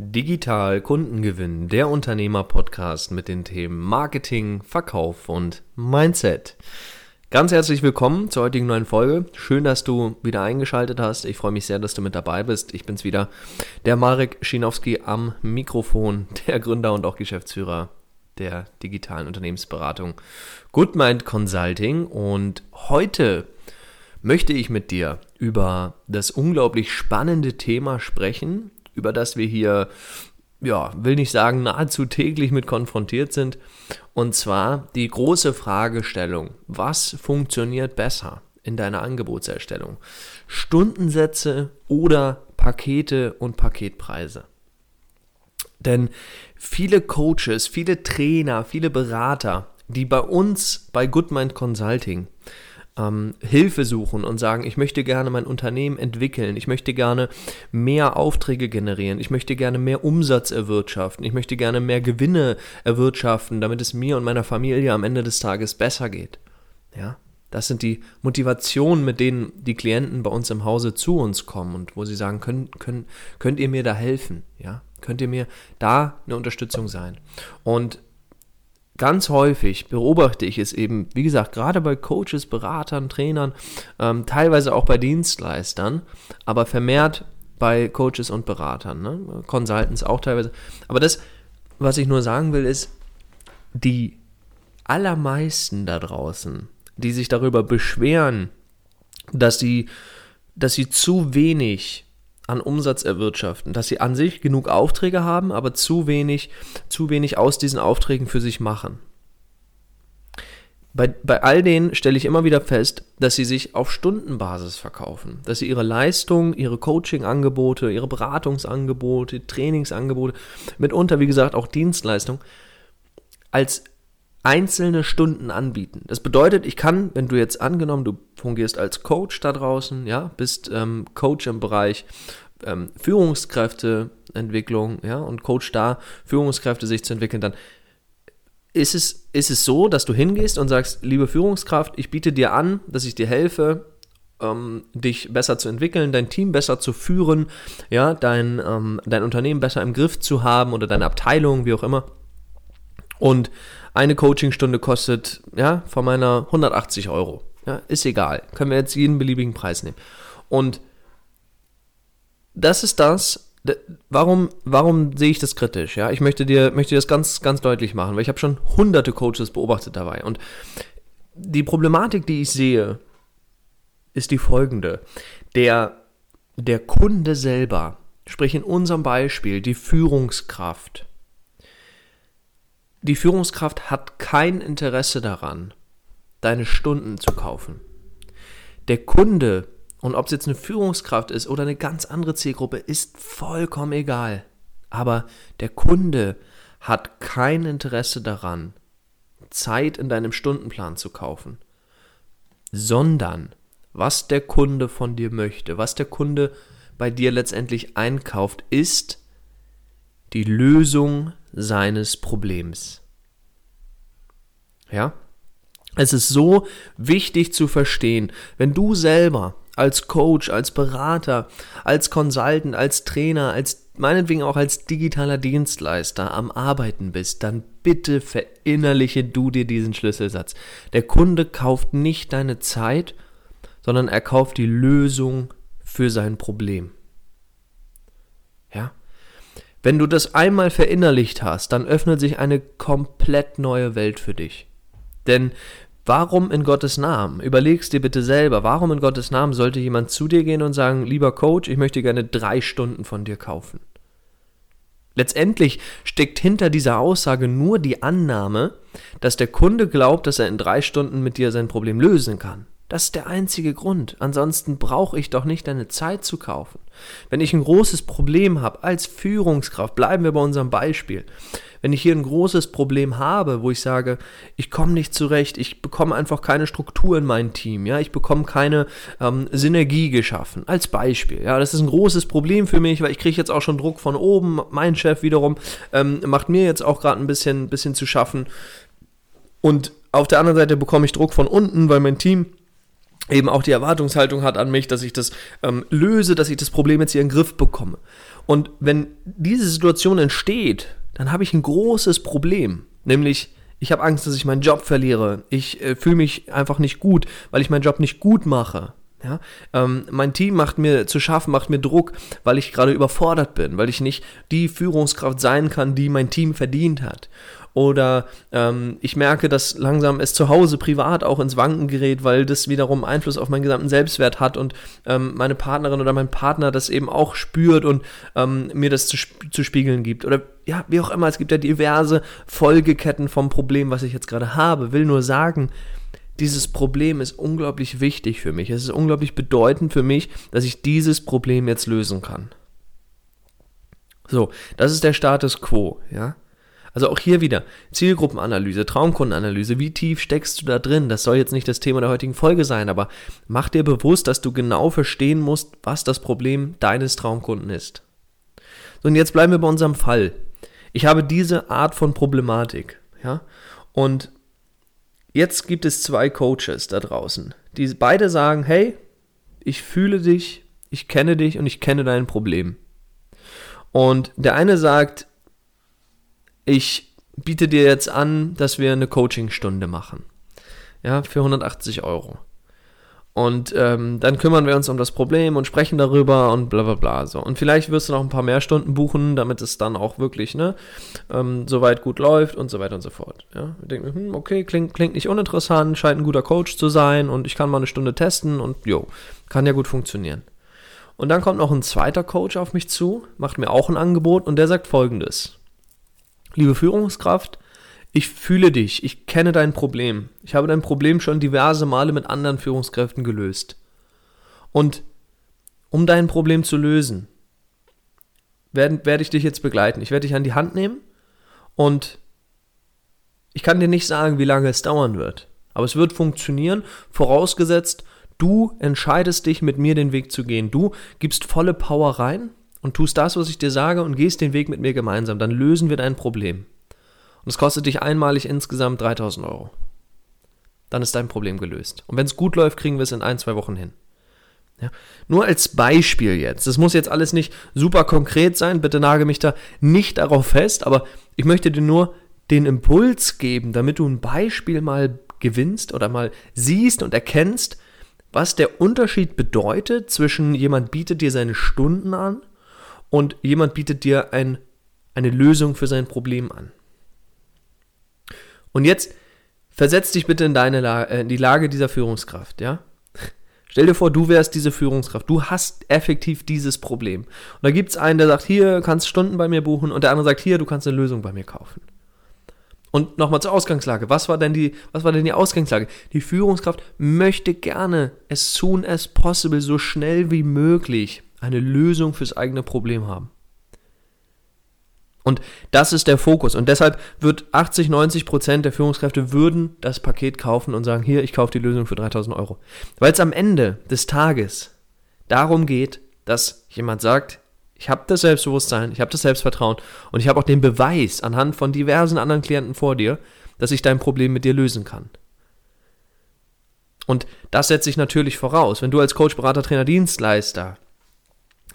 Digital Kundengewinn, der Unternehmer-Podcast mit den Themen Marketing, Verkauf und Mindset. Ganz herzlich willkommen zur heutigen neuen Folge. Schön, dass du wieder eingeschaltet hast. Ich freue mich sehr, dass du mit dabei bist. Ich bin's wieder, der Marek Schinowski am Mikrofon, der Gründer und auch Geschäftsführer der digitalen Unternehmensberatung Goodmind Consulting. Und heute möchte ich mit dir über das unglaublich spannende Thema sprechen, über das wir hier, ja, will nicht sagen, nahezu täglich mit konfrontiert sind. Und zwar die große Fragestellung, was funktioniert besser in deiner Angebotserstellung? Stundensätze oder Pakete und Paketpreise? Denn viele Coaches, viele Trainer, viele Berater, die bei uns bei Goodmind Consulting ähm, Hilfe suchen und sagen, ich möchte gerne mein Unternehmen entwickeln, ich möchte gerne mehr Aufträge generieren, ich möchte gerne mehr Umsatz erwirtschaften, ich möchte gerne mehr Gewinne erwirtschaften, damit es mir und meiner Familie am Ende des Tages besser geht. Ja, das sind die Motivationen, mit denen die Klienten bei uns im Hause zu uns kommen und wo sie sagen, könnt, könnt, könnt ihr mir da helfen? Ja, könnt ihr mir da eine Unterstützung sein? Und ganz häufig beobachte ich es eben, wie gesagt, gerade bei Coaches, Beratern, Trainern, ähm, teilweise auch bei Dienstleistern, aber vermehrt bei Coaches und Beratern, ne? Consultants auch teilweise. Aber das, was ich nur sagen will, ist, die allermeisten da draußen, die sich darüber beschweren, dass sie, dass sie zu wenig an Umsatz erwirtschaften, dass sie an sich genug Aufträge haben, aber zu wenig, zu wenig aus diesen Aufträgen für sich machen. Bei, bei all denen stelle ich immer wieder fest, dass sie sich auf Stundenbasis verkaufen, dass sie ihre Leistung, ihre Coaching-Angebote, ihre Beratungsangebote, Trainingsangebote, mitunter, wie gesagt, auch Dienstleistung, als einzelne Stunden anbieten. Das bedeutet, ich kann, wenn du jetzt angenommen, du fungierst als Coach da draußen, ja, bist ähm, Coach im Bereich ähm, Führungskräfteentwicklung, ja, und Coach da, Führungskräfte sich zu entwickeln, dann ist es, ist es so, dass du hingehst und sagst, liebe Führungskraft, ich biete dir an, dass ich dir helfe, ähm, dich besser zu entwickeln, dein Team besser zu führen, ja, dein, ähm, dein Unternehmen besser im Griff zu haben oder deine Abteilung, wie auch immer. Und eine Coachingstunde kostet, ja, von meiner 180 Euro. Ja, ist egal. Können wir jetzt jeden beliebigen Preis nehmen. Und das ist das, warum, warum sehe ich das kritisch? Ja, ich möchte dir, möchte dir das ganz, ganz deutlich machen, weil ich habe schon hunderte Coaches beobachtet dabei. Und die Problematik, die ich sehe, ist die folgende. Der, der Kunde selber, sprich in unserem Beispiel die Führungskraft, die Führungskraft hat kein Interesse daran, deine Stunden zu kaufen. Der Kunde, und ob es jetzt eine Führungskraft ist oder eine ganz andere Zielgruppe, ist vollkommen egal. Aber der Kunde hat kein Interesse daran, Zeit in deinem Stundenplan zu kaufen, sondern was der Kunde von dir möchte, was der Kunde bei dir letztendlich einkauft, ist die Lösung seines Problems. Ja? Es ist so wichtig zu verstehen, wenn du selber als Coach, als Berater, als Consultant, als Trainer, als meinetwegen auch als digitaler Dienstleister am Arbeiten bist, dann bitte verinnerliche du dir diesen Schlüsselsatz. Der Kunde kauft nicht deine Zeit, sondern er kauft die Lösung für sein Problem. Ja? Wenn du das einmal verinnerlicht hast, dann öffnet sich eine komplett neue Welt für dich. Denn warum in Gottes Namen? Überlegst dir bitte selber, warum in Gottes Namen sollte jemand zu dir gehen und sagen, lieber Coach, ich möchte gerne drei Stunden von dir kaufen? Letztendlich steckt hinter dieser Aussage nur die Annahme, dass der Kunde glaubt, dass er in drei Stunden mit dir sein Problem lösen kann. Das ist der einzige Grund. Ansonsten brauche ich doch nicht deine Zeit zu kaufen. Wenn ich ein großes Problem habe als Führungskraft, bleiben wir bei unserem Beispiel. Wenn ich hier ein großes Problem habe, wo ich sage, ich komme nicht zurecht, ich bekomme einfach keine Struktur in mein Team, ja, ich bekomme keine ähm, Synergie geschaffen, als Beispiel. Ja, das ist ein großes Problem für mich, weil ich kriege jetzt auch schon Druck von oben. Mein Chef wiederum ähm, macht mir jetzt auch gerade ein bisschen, bisschen zu schaffen. Und auf der anderen Seite bekomme ich Druck von unten, weil mein Team eben auch die Erwartungshaltung hat an mich, dass ich das ähm, löse, dass ich das Problem jetzt hier in den Griff bekomme. Und wenn diese Situation entsteht, dann habe ich ein großes Problem. Nämlich, ich habe Angst, dass ich meinen Job verliere. Ich äh, fühle mich einfach nicht gut, weil ich meinen Job nicht gut mache. Ja, ähm, mein Team macht mir zu schaffen, macht mir Druck, weil ich gerade überfordert bin, weil ich nicht die Führungskraft sein kann, die mein Team verdient hat. Oder ähm, ich merke, dass langsam es zu Hause privat auch ins Wanken gerät, weil das wiederum Einfluss auf meinen gesamten Selbstwert hat und ähm, meine Partnerin oder mein Partner das eben auch spürt und ähm, mir das zu, zu spiegeln gibt. Oder ja, wie auch immer, es gibt ja diverse Folgeketten vom Problem, was ich jetzt gerade habe. Will nur sagen, dieses Problem ist unglaublich wichtig für mich. Es ist unglaublich bedeutend für mich, dass ich dieses Problem jetzt lösen kann. So, das ist der Status quo, ja. Also auch hier wieder Zielgruppenanalyse, Traumkundenanalyse. Wie tief steckst du da drin? Das soll jetzt nicht das Thema der heutigen Folge sein, aber mach dir bewusst, dass du genau verstehen musst, was das Problem deines Traumkunden ist. So, und jetzt bleiben wir bei unserem Fall. Ich habe diese Art von Problematik, ja. Und Jetzt gibt es zwei Coaches da draußen, die beide sagen, hey, ich fühle dich, ich kenne dich und ich kenne dein Problem. Und der eine sagt, ich biete dir jetzt an, dass wir eine Coachingstunde machen. Ja, für 180 Euro. Und ähm, dann kümmern wir uns um das Problem und sprechen darüber und bla bla bla. So. Und vielleicht wirst du noch ein paar mehr Stunden buchen, damit es dann auch wirklich ne, ähm, soweit gut läuft und so weiter und so fort. Ja? Wir denken, hm, okay, klingt, klingt nicht uninteressant, scheint ein guter Coach zu sein und ich kann mal eine Stunde testen und jo, kann ja gut funktionieren. Und dann kommt noch ein zweiter Coach auf mich zu, macht mir auch ein Angebot und der sagt folgendes. Liebe Führungskraft, ich fühle dich, ich kenne dein Problem. Ich habe dein Problem schon diverse Male mit anderen Führungskräften gelöst. Und um dein Problem zu lösen, werde, werde ich dich jetzt begleiten. Ich werde dich an die Hand nehmen und ich kann dir nicht sagen, wie lange es dauern wird. Aber es wird funktionieren, vorausgesetzt, du entscheidest dich, mit mir den Weg zu gehen. Du gibst volle Power rein und tust das, was ich dir sage und gehst den Weg mit mir gemeinsam. Dann lösen wir dein Problem. Und es kostet dich einmalig insgesamt 3000 Euro. Dann ist dein Problem gelöst. Und wenn es gut läuft, kriegen wir es in ein, zwei Wochen hin. Ja. Nur als Beispiel jetzt. Das muss jetzt alles nicht super konkret sein. Bitte nage mich da nicht darauf fest. Aber ich möchte dir nur den Impuls geben, damit du ein Beispiel mal gewinnst oder mal siehst und erkennst, was der Unterschied bedeutet zwischen jemand bietet dir seine Stunden an und jemand bietet dir ein, eine Lösung für sein Problem an. Und jetzt versetz dich bitte in, deine Lage, äh, in die Lage dieser Führungskraft, ja? Stell dir vor, du wärst diese Führungskraft. Du hast effektiv dieses Problem. Und da gibt es einen, der sagt, hier, kannst Stunden bei mir buchen. Und der andere sagt, hier, du kannst eine Lösung bei mir kaufen. Und nochmal zur Ausgangslage. Was war denn die, was war denn die Ausgangslage? Die Führungskraft möchte gerne as soon as possible, so schnell wie möglich, eine Lösung fürs eigene Problem haben. Und das ist der Fokus. Und deshalb wird 80, 90 Prozent der Führungskräfte würden das Paket kaufen und sagen, hier, ich kaufe die Lösung für 3000 Euro. Weil es am Ende des Tages darum geht, dass jemand sagt, ich habe das Selbstbewusstsein, ich habe das Selbstvertrauen und ich habe auch den Beweis anhand von diversen anderen Klienten vor dir, dass ich dein Problem mit dir lösen kann. Und das setze ich natürlich voraus. Wenn du als Coach, Berater, Trainer, Dienstleister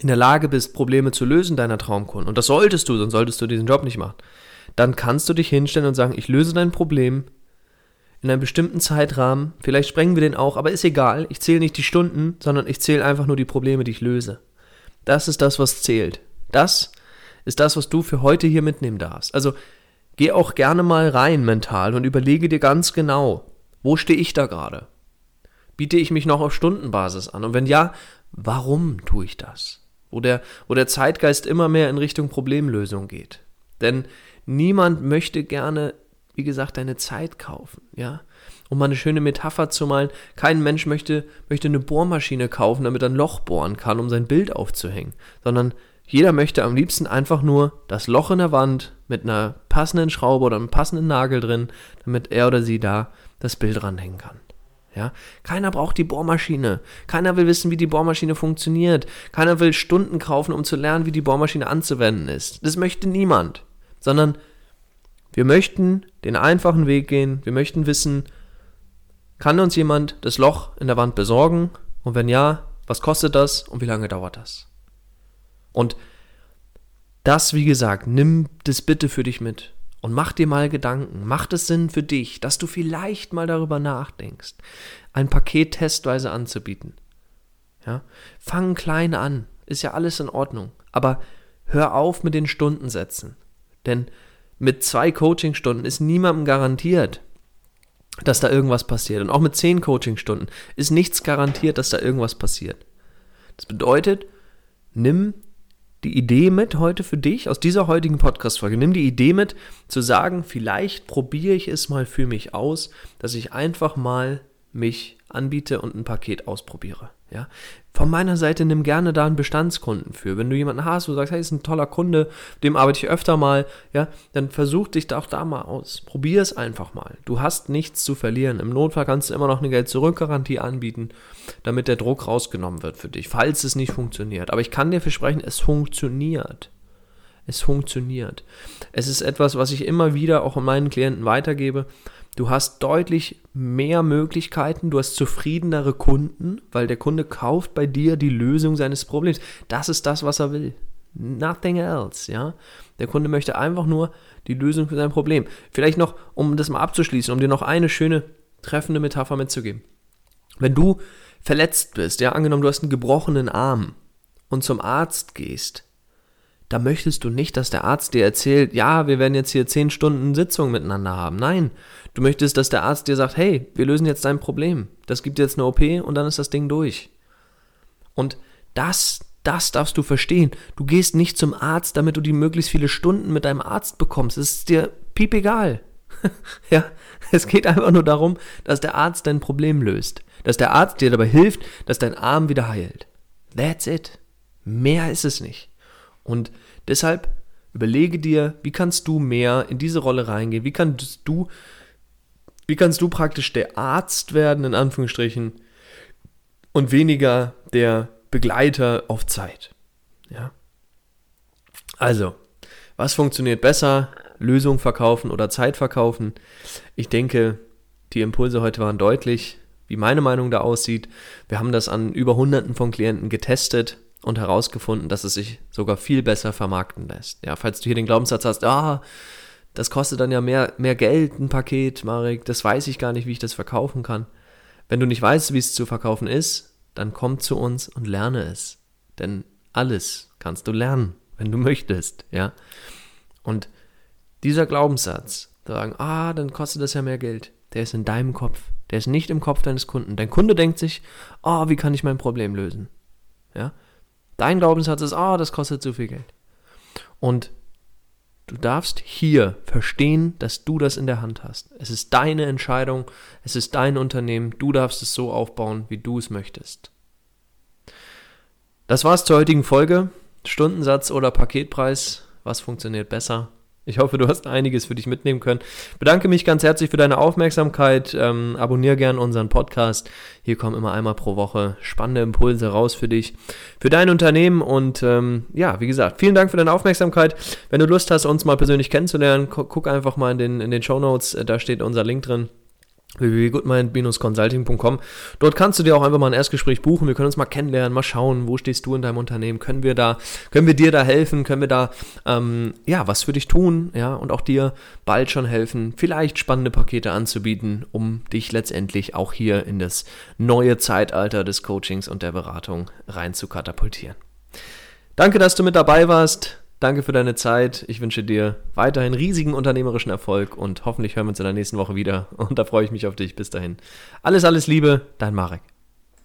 in der Lage bist, Probleme zu lösen deiner Traumkunden, und das solltest du, sonst solltest du diesen Job nicht machen, dann kannst du dich hinstellen und sagen, ich löse dein Problem in einem bestimmten Zeitrahmen, vielleicht sprengen wir den auch, aber ist egal, ich zähle nicht die Stunden, sondern ich zähle einfach nur die Probleme, die ich löse. Das ist das, was zählt. Das ist das, was du für heute hier mitnehmen darfst. Also geh auch gerne mal rein mental und überlege dir ganz genau, wo stehe ich da gerade? Biete ich mich noch auf Stundenbasis an? Und wenn ja, warum tue ich das? Wo der, wo der Zeitgeist immer mehr in Richtung Problemlösung geht. Denn niemand möchte gerne, wie gesagt, deine Zeit kaufen, ja. Um mal eine schöne Metapher zu malen, kein Mensch möchte, möchte eine Bohrmaschine kaufen, damit er ein Loch bohren kann, um sein Bild aufzuhängen, sondern jeder möchte am liebsten einfach nur das Loch in der Wand mit einer passenden Schraube oder einem passenden Nagel drin, damit er oder sie da das Bild ranhängen kann. Ja? Keiner braucht die Bohrmaschine. Keiner will wissen, wie die Bohrmaschine funktioniert. Keiner will Stunden kaufen, um zu lernen, wie die Bohrmaschine anzuwenden ist. Das möchte niemand. Sondern wir möchten den einfachen Weg gehen. Wir möchten wissen, kann uns jemand das Loch in der Wand besorgen? Und wenn ja, was kostet das und wie lange dauert das? Und das, wie gesagt, nimm das bitte für dich mit und mach dir mal Gedanken. Macht es Sinn für dich, dass du vielleicht mal darüber nachdenkst, ein Paket testweise anzubieten? Ja? Fang klein an, ist ja alles in Ordnung, aber hör auf mit den Stundensätzen. Denn mit zwei Coachingstunden ist niemandem garantiert, dass da irgendwas passiert. Und auch mit zehn Coachingstunden ist nichts garantiert, dass da irgendwas passiert. Das bedeutet, nimm die Idee mit heute für dich aus dieser heutigen Podcast-Folge. Nimm die Idee mit, zu sagen, vielleicht probiere ich es mal für mich aus, dass ich einfach mal mich anbiete und ein Paket ausprobiere. Ja? Von meiner Seite nimm gerne da einen Bestandskunden für. Wenn du jemanden hast, wo du sagst, hey, ist ein toller Kunde, dem arbeite ich öfter mal, ja, dann versuch dich da auch da mal aus. Probier es einfach mal. Du hast nichts zu verlieren. Im Notfall kannst du immer noch eine Geld-Zurück-Garantie anbieten, damit der Druck rausgenommen wird für dich, falls es nicht funktioniert. Aber ich kann dir versprechen, es funktioniert. Es funktioniert. Es ist etwas, was ich immer wieder auch an meinen Klienten weitergebe. Du hast deutlich mehr Möglichkeiten, du hast zufriedenere Kunden, weil der Kunde kauft bei dir die Lösung seines Problems. Das ist das, was er will. Nothing else, ja. Der Kunde möchte einfach nur die Lösung für sein Problem. Vielleicht noch, um das mal abzuschließen, um dir noch eine schöne, treffende Metapher mitzugeben. Wenn du verletzt bist, ja, angenommen, du hast einen gebrochenen Arm und zum Arzt gehst, da möchtest du nicht, dass der Arzt dir erzählt, ja, wir werden jetzt hier zehn Stunden Sitzung miteinander haben. Nein, du möchtest, dass der Arzt dir sagt, hey, wir lösen jetzt dein Problem. Das gibt jetzt eine OP und dann ist das Ding durch. Und das, das darfst du verstehen. Du gehst nicht zum Arzt, damit du die möglichst viele Stunden mit deinem Arzt bekommst. Es ist dir piep egal. ja, es geht einfach nur darum, dass der Arzt dein Problem löst. Dass der Arzt dir dabei hilft, dass dein Arm wieder heilt. That's it. Mehr ist es nicht. Und deshalb überlege dir, wie kannst du mehr in diese Rolle reingehen? Wie kannst du, wie kannst du praktisch der Arzt werden, in Anführungsstrichen, und weniger der Begleiter auf Zeit? Ja. Also, was funktioniert besser? Lösung verkaufen oder Zeit verkaufen? Ich denke, die Impulse heute waren deutlich, wie meine Meinung da aussieht. Wir haben das an über Hunderten von Klienten getestet und herausgefunden, dass es sich sogar viel besser vermarkten lässt. Ja, falls du hier den Glaubenssatz hast, ah, das kostet dann ja mehr, mehr Geld, ein Paket, Marek, das weiß ich gar nicht, wie ich das verkaufen kann. Wenn du nicht weißt, wie es zu verkaufen ist, dann komm zu uns und lerne es. Denn alles kannst du lernen, wenn du möchtest, ja. Und dieser Glaubenssatz, sagen, ah, dann kostet das ja mehr Geld, der ist in deinem Kopf. Der ist nicht im Kopf deines Kunden. Dein Kunde denkt sich, ah, oh, wie kann ich mein Problem lösen? Ja. Dein Glaubenssatz ist, ah, oh, das kostet zu viel Geld. Und du darfst hier verstehen, dass du das in der Hand hast. Es ist deine Entscheidung, es ist dein Unternehmen, du darfst es so aufbauen, wie du es möchtest. Das war's zur heutigen Folge. Stundensatz oder Paketpreis, was funktioniert besser? Ich hoffe, du hast einiges für dich mitnehmen können. Bedanke mich ganz herzlich für deine Aufmerksamkeit. Ähm, abonniere gern unseren Podcast. Hier kommen immer einmal pro Woche spannende Impulse raus für dich, für dein Unternehmen. Und ähm, ja, wie gesagt, vielen Dank für deine Aufmerksamkeit. Wenn du Lust hast, uns mal persönlich kennenzulernen, guck einfach mal in den, in den Show Notes. Da steht unser Link drin www.goodmind-consulting.com. Dort kannst du dir auch einfach mal ein Erstgespräch buchen. Wir können uns mal kennenlernen, mal schauen, wo stehst du in deinem Unternehmen? Können wir da, können wir dir da helfen? Können wir da, ähm, ja, was für dich tun? Ja, und auch dir bald schon helfen, vielleicht spannende Pakete anzubieten, um dich letztendlich auch hier in das neue Zeitalter des Coachings und der Beratung rein zu katapultieren. Danke, dass du mit dabei warst. Danke für deine Zeit. Ich wünsche dir weiterhin riesigen unternehmerischen Erfolg und hoffentlich hören wir uns in der nächsten Woche wieder. Und da freue ich mich auf dich. Bis dahin. Alles, alles Liebe, dein Marek.